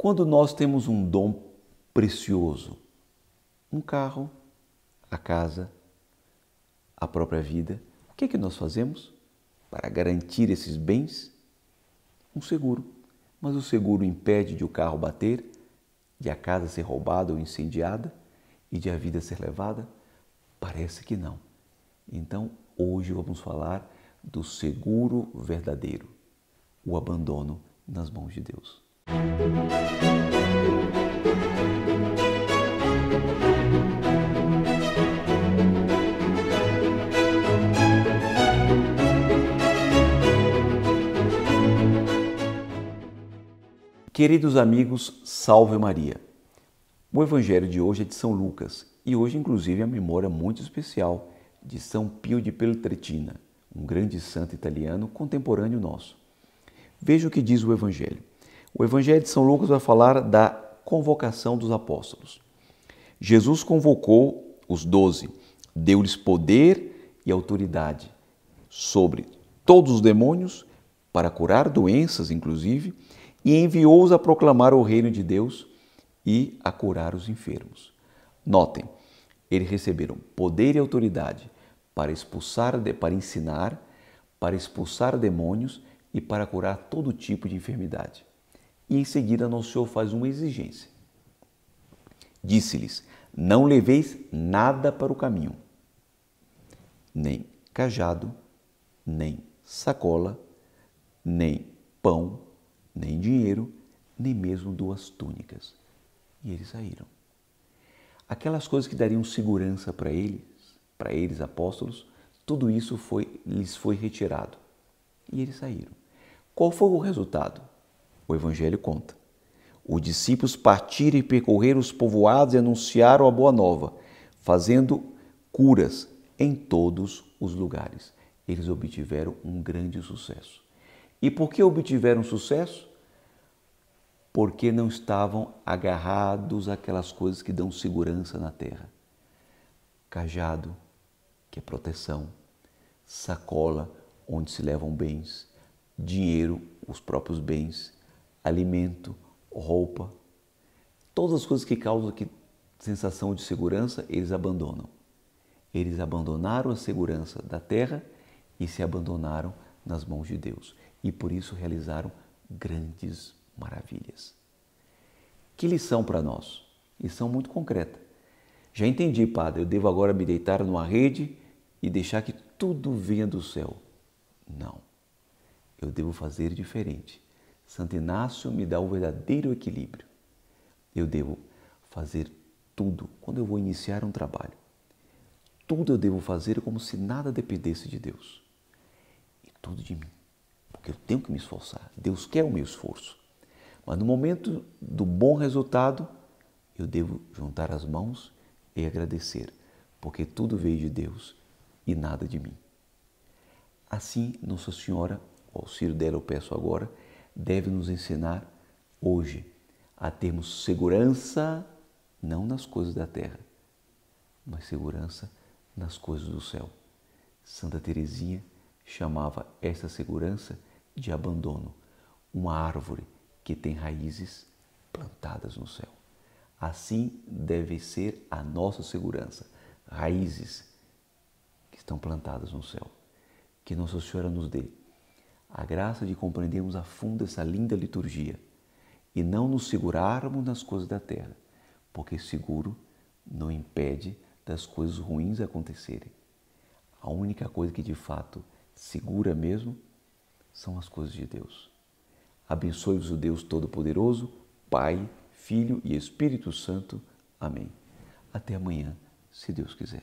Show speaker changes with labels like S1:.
S1: Quando nós temos um dom precioso, um carro, a casa, a própria vida, o que é que nós fazemos para garantir esses bens? Um seguro. Mas o seguro impede de o carro bater, de a casa ser roubada ou incendiada e de a vida ser levada? Parece que não. Então, hoje vamos falar do seguro verdadeiro, o abandono nas mãos de Deus. Queridos amigos, salve Maria. O evangelho de hoje é de São Lucas e hoje, inclusive, é a memória muito especial de São Pio de Peltretina, um grande santo italiano contemporâneo nosso. Veja o que diz o evangelho. O evangelho de São Lucas vai falar da convocação dos apóstolos. Jesus convocou os doze, deu-lhes poder e autoridade sobre todos os demônios para curar doenças, inclusive e enviou-os a proclamar o reino de Deus e a curar os enfermos. Notem, eles receberam poder e autoridade para expulsar, para ensinar, para expulsar demônios e para curar todo tipo de enfermidade. E em seguida, nosso Senhor faz uma exigência. Disse-lhes: Não leveis nada para o caminho, nem cajado, nem sacola, nem pão, nem dinheiro, nem mesmo duas túnicas. E eles saíram. Aquelas coisas que dariam segurança para eles, para eles apóstolos, tudo isso foi, lhes foi retirado. E eles saíram. Qual foi o resultado? O Evangelho conta. Os discípulos partiram e percorreram os povoados e anunciaram a boa nova, fazendo curas em todos os lugares. Eles obtiveram um grande sucesso. E por que obtiveram sucesso? porque não estavam agarrados àquelas coisas que dão segurança na terra. Cajado, que é proteção, sacola, onde se levam bens, dinheiro, os próprios bens, alimento, roupa, todas as coisas que causam aqui sensação de segurança, eles abandonam. Eles abandonaram a segurança da terra e se abandonaram nas mãos de Deus. E por isso realizaram grandes maravilhas. Que lição para nós? Lição muito concreta. Já entendi, Padre, eu devo agora me deitar numa rede e deixar que tudo venha do céu. Não. Eu devo fazer diferente. Santo Inácio me dá o verdadeiro equilíbrio. Eu devo fazer tudo quando eu vou iniciar um trabalho. Tudo eu devo fazer como se nada dependesse de Deus. E tudo de mim. Porque eu tenho que me esforçar. Deus quer o meu esforço. Mas no momento do bom resultado, eu devo juntar as mãos e agradecer, porque tudo veio de Deus e nada de mim. Assim, Nossa Senhora, o auxílio dela eu peço agora, deve nos ensinar hoje a termos segurança não nas coisas da terra, mas segurança nas coisas do céu. Santa Teresinha chamava essa segurança de abandono, uma árvore que tem raízes plantadas no céu. Assim deve ser a nossa segurança, raízes que estão plantadas no céu. Que Nossa Senhora nos dê a graça de compreendermos a fundo essa linda liturgia e não nos segurarmos nas coisas da terra, porque seguro não impede das coisas ruins acontecerem. A única coisa que de fato segura mesmo são as coisas de Deus. Abençoe-vos o Deus Todo-Poderoso, Pai, Filho e Espírito Santo. Amém. Até amanhã, se Deus quiser.